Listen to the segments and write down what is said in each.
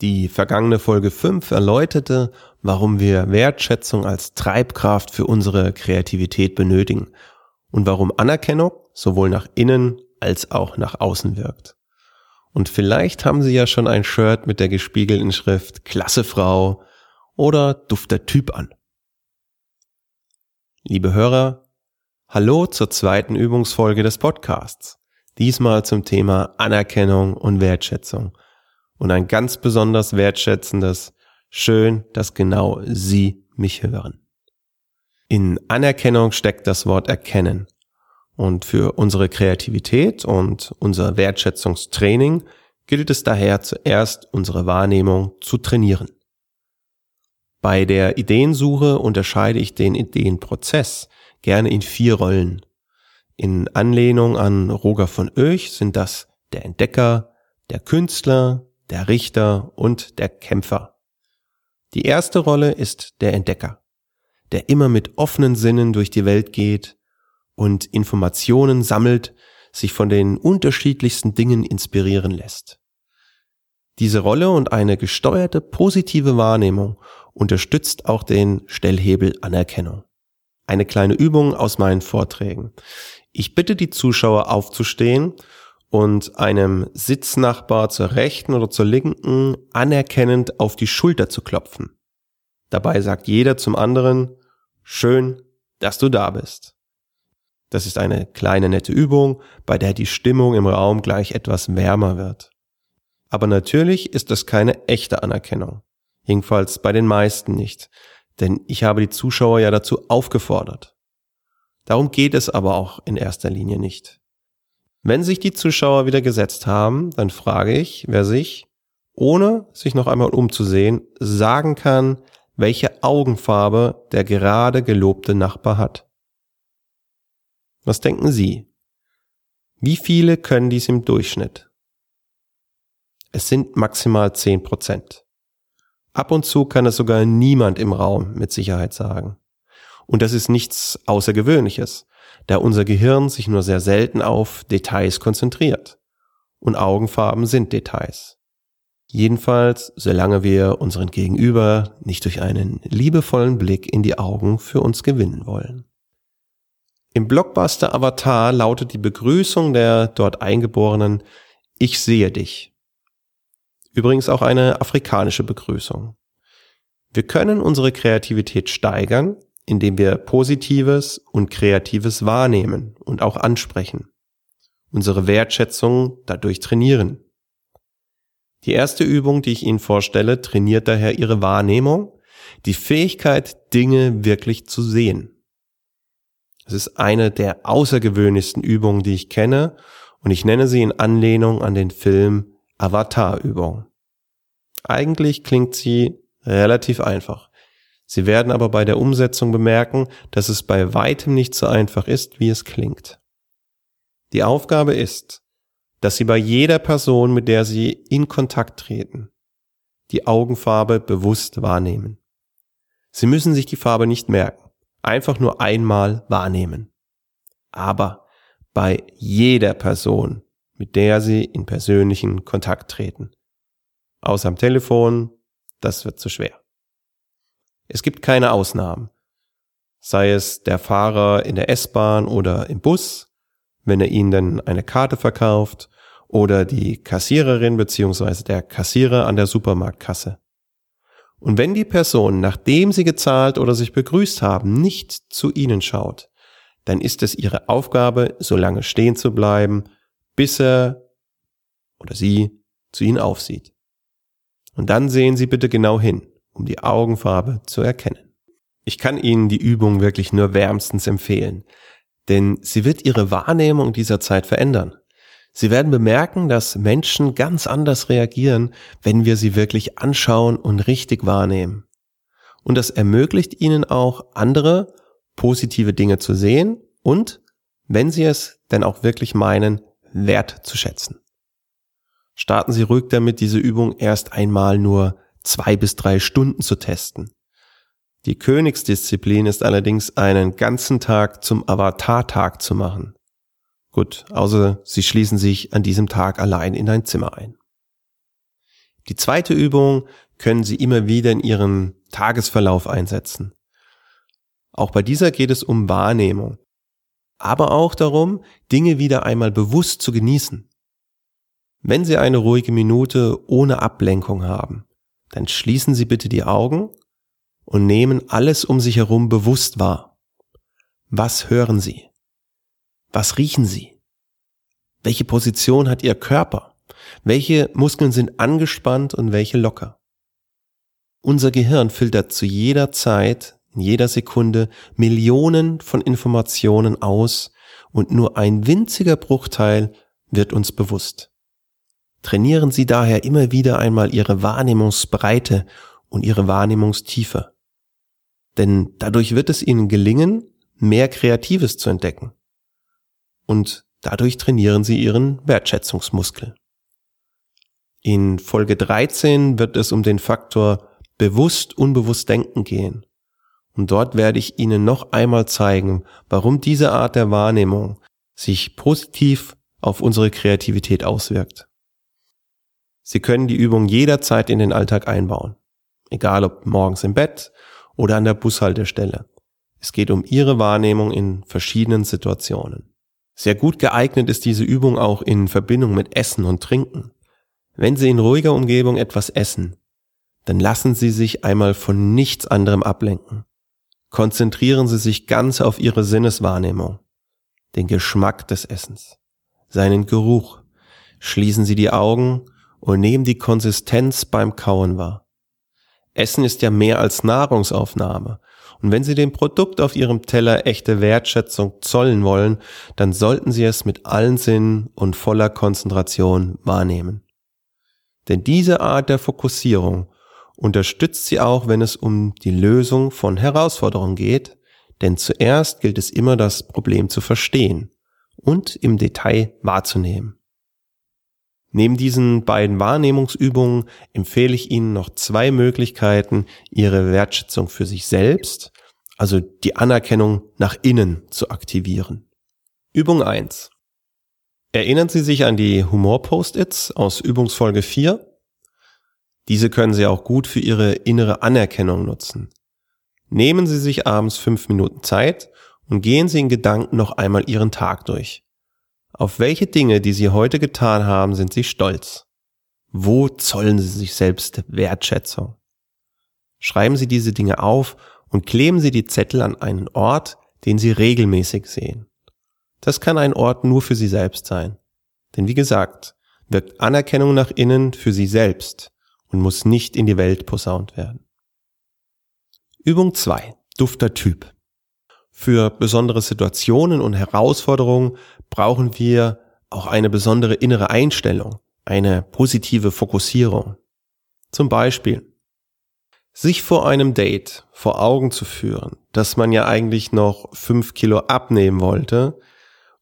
Die vergangene Folge 5 erläuterte, warum wir Wertschätzung als Treibkraft für unsere Kreativität benötigen und warum Anerkennung sowohl nach innen als auch nach außen wirkt. Und vielleicht haben Sie ja schon ein Shirt mit der gespiegelten Schrift Klasse Frau oder dufter Typ an. Liebe Hörer, hallo zur zweiten Übungsfolge des Podcasts. Diesmal zum Thema Anerkennung und Wertschätzung und ein ganz besonders wertschätzendes Schön, dass genau Sie mich hören. In Anerkennung steckt das Wort erkennen. Und für unsere Kreativität und unser Wertschätzungstraining gilt es daher zuerst, unsere Wahrnehmung zu trainieren. Bei der Ideensuche unterscheide ich den Ideenprozess gerne in vier Rollen. In Anlehnung an Roger von Oech sind das der Entdecker, der Künstler, der Richter und der Kämpfer. Die erste Rolle ist der Entdecker, der immer mit offenen Sinnen durch die Welt geht und Informationen sammelt, sich von den unterschiedlichsten Dingen inspirieren lässt. Diese Rolle und eine gesteuerte positive Wahrnehmung unterstützt auch den Stellhebel Anerkennung. Eine kleine Übung aus meinen Vorträgen. Ich bitte die Zuschauer aufzustehen und einem Sitznachbar zur rechten oder zur linken anerkennend auf die Schulter zu klopfen. Dabei sagt jeder zum anderen, schön, dass du da bist. Das ist eine kleine nette Übung, bei der die Stimmung im Raum gleich etwas wärmer wird. Aber natürlich ist das keine echte Anerkennung. Jedenfalls bei den meisten nicht. Denn ich habe die Zuschauer ja dazu aufgefordert. Darum geht es aber auch in erster Linie nicht. Wenn sich die Zuschauer wieder gesetzt haben, dann frage ich, wer sich, ohne sich noch einmal umzusehen, sagen kann, welche Augenfarbe der gerade gelobte Nachbar hat. Was denken Sie? Wie viele können dies im Durchschnitt? Es sind maximal zehn Prozent. Ab und zu kann es sogar niemand im Raum mit Sicherheit sagen. Und das ist nichts Außergewöhnliches da unser Gehirn sich nur sehr selten auf Details konzentriert. Und Augenfarben sind Details. Jedenfalls, solange wir unseren Gegenüber nicht durch einen liebevollen Blick in die Augen für uns gewinnen wollen. Im Blockbuster Avatar lautet die Begrüßung der dort Eingeborenen Ich sehe dich. Übrigens auch eine afrikanische Begrüßung. Wir können unsere Kreativität steigern, indem wir Positives und Kreatives wahrnehmen und auch ansprechen, unsere Wertschätzung dadurch trainieren. Die erste Übung, die ich Ihnen vorstelle, trainiert daher Ihre Wahrnehmung, die Fähigkeit, Dinge wirklich zu sehen. Es ist eine der außergewöhnlichsten Übungen, die ich kenne, und ich nenne sie in Anlehnung an den Film Avatar-Übung. Eigentlich klingt sie relativ einfach. Sie werden aber bei der Umsetzung bemerken, dass es bei weitem nicht so einfach ist, wie es klingt. Die Aufgabe ist, dass Sie bei jeder Person, mit der Sie in Kontakt treten, die Augenfarbe bewusst wahrnehmen. Sie müssen sich die Farbe nicht merken, einfach nur einmal wahrnehmen. Aber bei jeder Person, mit der Sie in persönlichen Kontakt treten. Außer am Telefon, das wird zu schwer. Es gibt keine Ausnahmen. Sei es der Fahrer in der S-Bahn oder im Bus, wenn er ihnen dann eine Karte verkauft, oder die Kassiererin bzw. der Kassierer an der Supermarktkasse. Und wenn die Person, nachdem sie gezahlt oder sich begrüßt haben, nicht zu ihnen schaut, dann ist es ihre Aufgabe, so lange stehen zu bleiben, bis er oder sie zu ihnen aufsieht. Und dann sehen Sie bitte genau hin um die Augenfarbe zu erkennen. Ich kann Ihnen die Übung wirklich nur wärmstens empfehlen, denn sie wird Ihre Wahrnehmung dieser Zeit verändern. Sie werden bemerken, dass Menschen ganz anders reagieren, wenn wir sie wirklich anschauen und richtig wahrnehmen. Und das ermöglicht ihnen auch andere positive Dinge zu sehen und, wenn sie es denn auch wirklich meinen, wert zu schätzen. Starten Sie ruhig damit, diese Übung erst einmal nur zwei bis drei Stunden zu testen. Die Königsdisziplin ist allerdings einen ganzen Tag zum Avatar-Tag zu machen. Gut, außer Sie schließen sich an diesem Tag allein in ein Zimmer ein. Die zweite Übung können Sie immer wieder in Ihren Tagesverlauf einsetzen. Auch bei dieser geht es um Wahrnehmung, aber auch darum, Dinge wieder einmal bewusst zu genießen. Wenn Sie eine ruhige Minute ohne Ablenkung haben, dann schließen Sie bitte die Augen und nehmen alles um sich herum bewusst wahr. Was hören Sie? Was riechen Sie? Welche Position hat Ihr Körper? Welche Muskeln sind angespannt und welche locker? Unser Gehirn filtert zu jeder Zeit, in jeder Sekunde Millionen von Informationen aus und nur ein winziger Bruchteil wird uns bewusst. Trainieren Sie daher immer wieder einmal Ihre Wahrnehmungsbreite und Ihre Wahrnehmungstiefe. Denn dadurch wird es Ihnen gelingen, mehr Kreatives zu entdecken. Und dadurch trainieren Sie Ihren Wertschätzungsmuskel. In Folge 13 wird es um den Faktor bewusst unbewusst denken gehen. Und dort werde ich Ihnen noch einmal zeigen, warum diese Art der Wahrnehmung sich positiv auf unsere Kreativität auswirkt. Sie können die Übung jederzeit in den Alltag einbauen. Egal ob morgens im Bett oder an der Bushaltestelle. Es geht um Ihre Wahrnehmung in verschiedenen Situationen. Sehr gut geeignet ist diese Übung auch in Verbindung mit Essen und Trinken. Wenn Sie in ruhiger Umgebung etwas essen, dann lassen Sie sich einmal von nichts anderem ablenken. Konzentrieren Sie sich ganz auf Ihre Sinneswahrnehmung, den Geschmack des Essens, seinen Geruch. Schließen Sie die Augen und nehmen die Konsistenz beim Kauen wahr. Essen ist ja mehr als Nahrungsaufnahme. Und wenn Sie dem Produkt auf Ihrem Teller echte Wertschätzung zollen wollen, dann sollten Sie es mit allen Sinnen und voller Konzentration wahrnehmen. Denn diese Art der Fokussierung unterstützt Sie auch, wenn es um die Lösung von Herausforderungen geht, denn zuerst gilt es immer, das Problem zu verstehen und im Detail wahrzunehmen. Neben diesen beiden Wahrnehmungsübungen empfehle ich Ihnen noch zwei Möglichkeiten, Ihre Wertschätzung für sich selbst, also die Anerkennung nach innen zu aktivieren. Übung 1. Erinnern Sie sich an die Humor-Post-its aus Übungsfolge 4? Diese können Sie auch gut für Ihre innere Anerkennung nutzen. Nehmen Sie sich abends fünf Minuten Zeit und gehen Sie in Gedanken noch einmal Ihren Tag durch. Auf welche Dinge, die Sie heute getan haben, sind Sie stolz? Wo zollen Sie sich selbst Wertschätzung? Schreiben Sie diese Dinge auf und kleben Sie die Zettel an einen Ort, den Sie regelmäßig sehen. Das kann ein Ort nur für Sie selbst sein. Denn wie gesagt, wirkt Anerkennung nach innen für Sie selbst und muss nicht in die Welt posaunt werden. Übung 2. Dufter Typ. Für besondere Situationen und Herausforderungen brauchen wir auch eine besondere innere Einstellung, eine positive Fokussierung. Zum Beispiel, sich vor einem Date vor Augen zu führen, dass man ja eigentlich noch fünf Kilo abnehmen wollte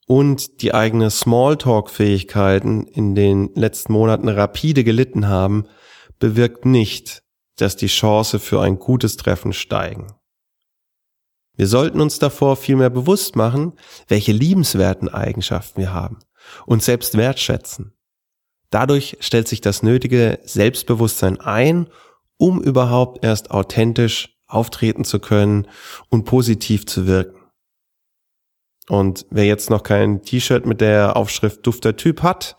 und die eigene Smalltalk-Fähigkeiten in den letzten Monaten rapide gelitten haben, bewirkt nicht, dass die Chance für ein gutes Treffen steigen. Wir sollten uns davor vielmehr bewusst machen, welche liebenswerten Eigenschaften wir haben und selbst wertschätzen. Dadurch stellt sich das nötige Selbstbewusstsein ein, um überhaupt erst authentisch auftreten zu können und positiv zu wirken. Und wer jetzt noch kein T-Shirt mit der Aufschrift Dufter Typ hat,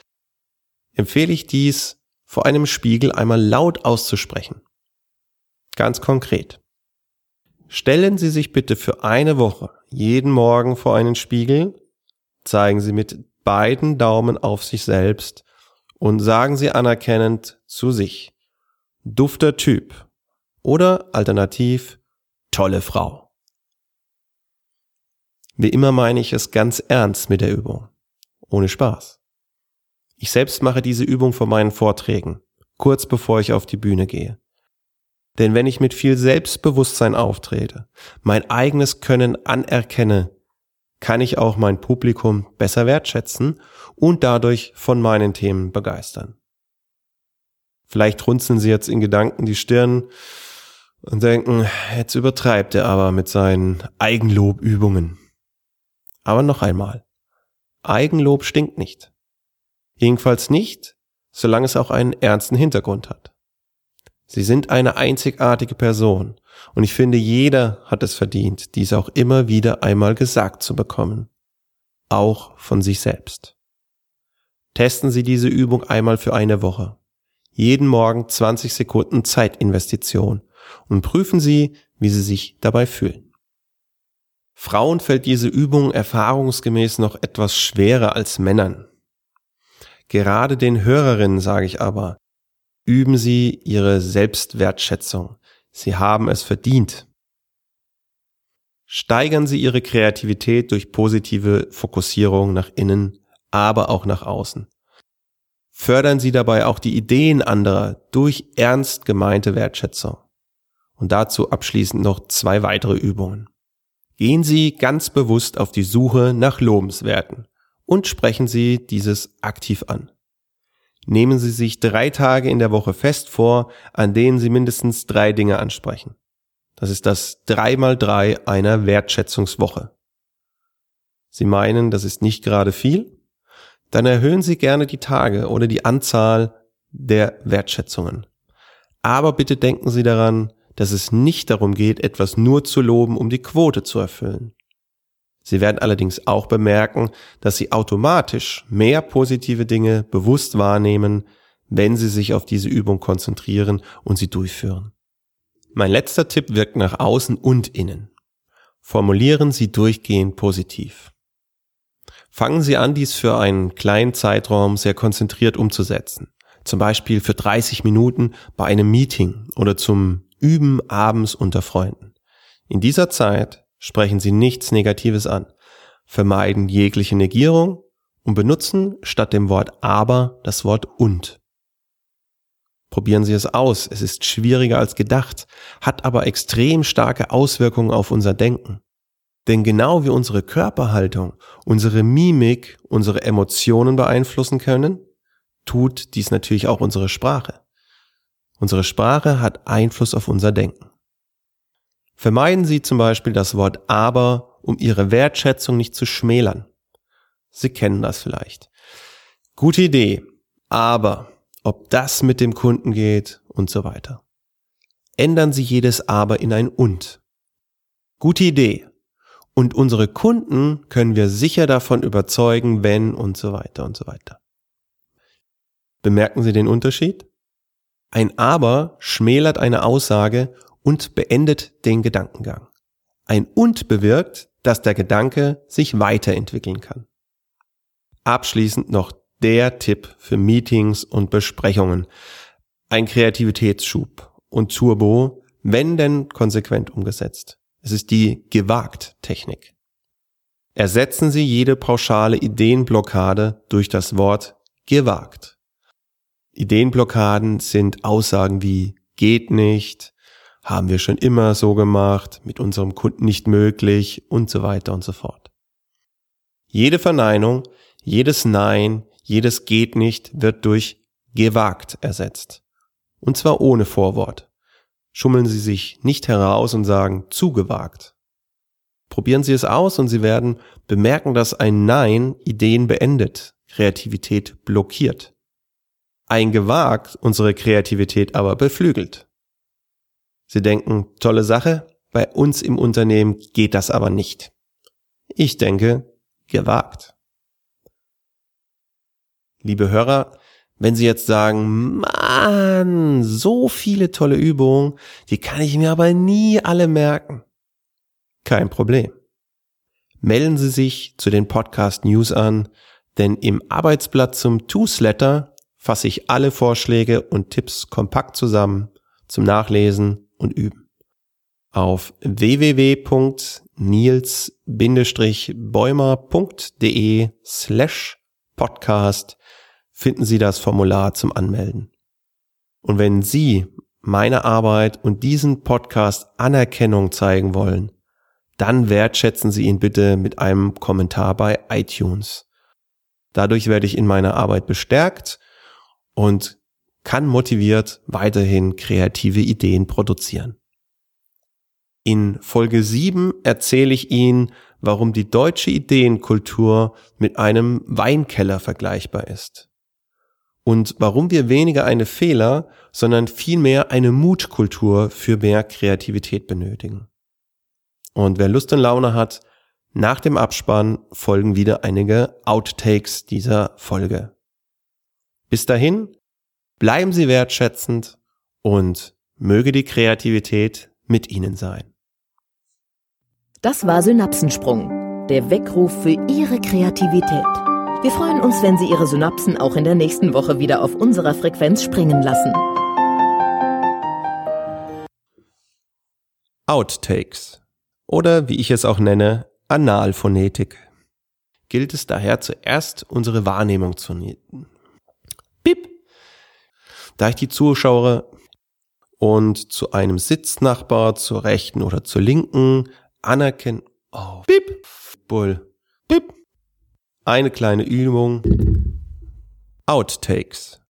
empfehle ich dies vor einem Spiegel einmal laut auszusprechen. Ganz konkret. Stellen Sie sich bitte für eine Woche jeden Morgen vor einen Spiegel, zeigen Sie mit beiden Daumen auf sich selbst und sagen Sie anerkennend zu sich, dufter Typ oder alternativ tolle Frau. Wie immer meine ich es ganz ernst mit der Übung, ohne Spaß. Ich selbst mache diese Übung vor meinen Vorträgen, kurz bevor ich auf die Bühne gehe. Denn wenn ich mit viel Selbstbewusstsein auftrete, mein eigenes Können anerkenne, kann ich auch mein Publikum besser wertschätzen und dadurch von meinen Themen begeistern. Vielleicht runzeln Sie jetzt in Gedanken die Stirn und denken, jetzt übertreibt er aber mit seinen Eigenlobübungen. Aber noch einmal, Eigenlob stinkt nicht. Jedenfalls nicht, solange es auch einen ernsten Hintergrund hat. Sie sind eine einzigartige Person und ich finde, jeder hat es verdient, dies auch immer wieder einmal gesagt zu bekommen. Auch von sich selbst. Testen Sie diese Übung einmal für eine Woche. Jeden Morgen 20 Sekunden Zeitinvestition und prüfen Sie, wie Sie sich dabei fühlen. Frauen fällt diese Übung erfahrungsgemäß noch etwas schwerer als Männern. Gerade den Hörerinnen sage ich aber, üben Sie Ihre Selbstwertschätzung. Sie haben es verdient. Steigern Sie Ihre Kreativität durch positive Fokussierung nach innen, aber auch nach außen. Fördern Sie dabei auch die Ideen anderer durch ernst gemeinte Wertschätzung. Und dazu abschließend noch zwei weitere Übungen. Gehen Sie ganz bewusst auf die Suche nach Lobenswerten und sprechen Sie dieses aktiv an. Nehmen Sie sich drei Tage in der Woche fest vor, an denen Sie mindestens drei Dinge ansprechen. Das ist das 3 mal 3 einer Wertschätzungswoche. Sie meinen, das ist nicht gerade viel? Dann erhöhen Sie gerne die Tage oder die Anzahl der Wertschätzungen. Aber bitte denken Sie daran, dass es nicht darum geht, etwas nur zu loben, um die Quote zu erfüllen. Sie werden allerdings auch bemerken, dass Sie automatisch mehr positive Dinge bewusst wahrnehmen, wenn Sie sich auf diese Übung konzentrieren und sie durchführen. Mein letzter Tipp wirkt nach außen und innen. Formulieren Sie durchgehend positiv. Fangen Sie an, dies für einen kleinen Zeitraum sehr konzentriert umzusetzen. Zum Beispiel für 30 Minuten bei einem Meeting oder zum Üben abends unter Freunden. In dieser Zeit sprechen Sie nichts Negatives an, vermeiden jegliche Negierung und benutzen statt dem Wort aber das Wort und. Probieren Sie es aus. Es ist schwieriger als gedacht, hat aber extrem starke Auswirkungen auf unser Denken. Denn genau wie unsere Körperhaltung, unsere Mimik, unsere Emotionen beeinflussen können, tut dies natürlich auch unsere Sprache. Unsere Sprache hat Einfluss auf unser Denken. Vermeiden Sie zum Beispiel das Wort aber, um Ihre Wertschätzung nicht zu schmälern. Sie kennen das vielleicht. Gute Idee, aber ob das mit dem Kunden geht und so weiter. Ändern Sie jedes aber in ein und. Gute Idee. Und unsere Kunden können wir sicher davon überzeugen, wenn und so weiter und so weiter. Bemerken Sie den Unterschied? Ein aber schmälert eine Aussage und beendet den Gedankengang. Ein und bewirkt, dass der Gedanke sich weiterentwickeln kann. Abschließend noch der Tipp für Meetings und Besprechungen. Ein Kreativitätsschub und Turbo, wenn denn konsequent umgesetzt. Es ist die gewagt Technik. Ersetzen Sie jede pauschale Ideenblockade durch das Wort gewagt. Ideenblockaden sind Aussagen wie geht nicht, haben wir schon immer so gemacht, mit unserem Kunden nicht möglich und so weiter und so fort. Jede Verneinung, jedes Nein, jedes geht nicht wird durch gewagt ersetzt. Und zwar ohne Vorwort. Schummeln Sie sich nicht heraus und sagen zugewagt. Probieren Sie es aus und Sie werden bemerken, dass ein Nein Ideen beendet, Kreativität blockiert. Ein gewagt unsere Kreativität aber beflügelt. Sie denken, tolle Sache, bei uns im Unternehmen geht das aber nicht. Ich denke, gewagt. Liebe Hörer, wenn Sie jetzt sagen, Mann, so viele tolle Übungen, die kann ich mir aber nie alle merken. Kein Problem. Melden Sie sich zu den Podcast News an, denn im Arbeitsblatt zum Toosletter fasse ich alle Vorschläge und Tipps kompakt zusammen zum Nachlesen und üben. Auf www.nils-bäumer.de slash podcast finden Sie das Formular zum Anmelden. Und wenn Sie meine Arbeit und diesen Podcast Anerkennung zeigen wollen, dann wertschätzen Sie ihn bitte mit einem Kommentar bei iTunes. Dadurch werde ich in meiner Arbeit bestärkt und kann motiviert weiterhin kreative Ideen produzieren. In Folge 7 erzähle ich Ihnen, warum die deutsche Ideenkultur mit einem Weinkeller vergleichbar ist. Und warum wir weniger eine Fehler, sondern vielmehr eine Mutkultur für mehr Kreativität benötigen. Und wer Lust und Laune hat, nach dem Abspann folgen wieder einige Outtakes dieser Folge. Bis dahin, bleiben Sie wertschätzend und möge die Kreativität mit Ihnen sein. Das war Synapsensprung, der Weckruf für Ihre Kreativität. Wir freuen uns, wenn Sie Ihre Synapsen auch in der nächsten Woche wieder auf unserer Frequenz springen lassen. Outtakes oder wie ich es auch nenne, Analphonetik. Gilt es daher zuerst unsere Wahrnehmung zu nieten. Bip! Da ich die Zuschauer und zu einem Sitznachbar zur rechten oder zur linken anerkennen. Oh, bip, Bull, bip. Eine kleine Übung. Outtakes.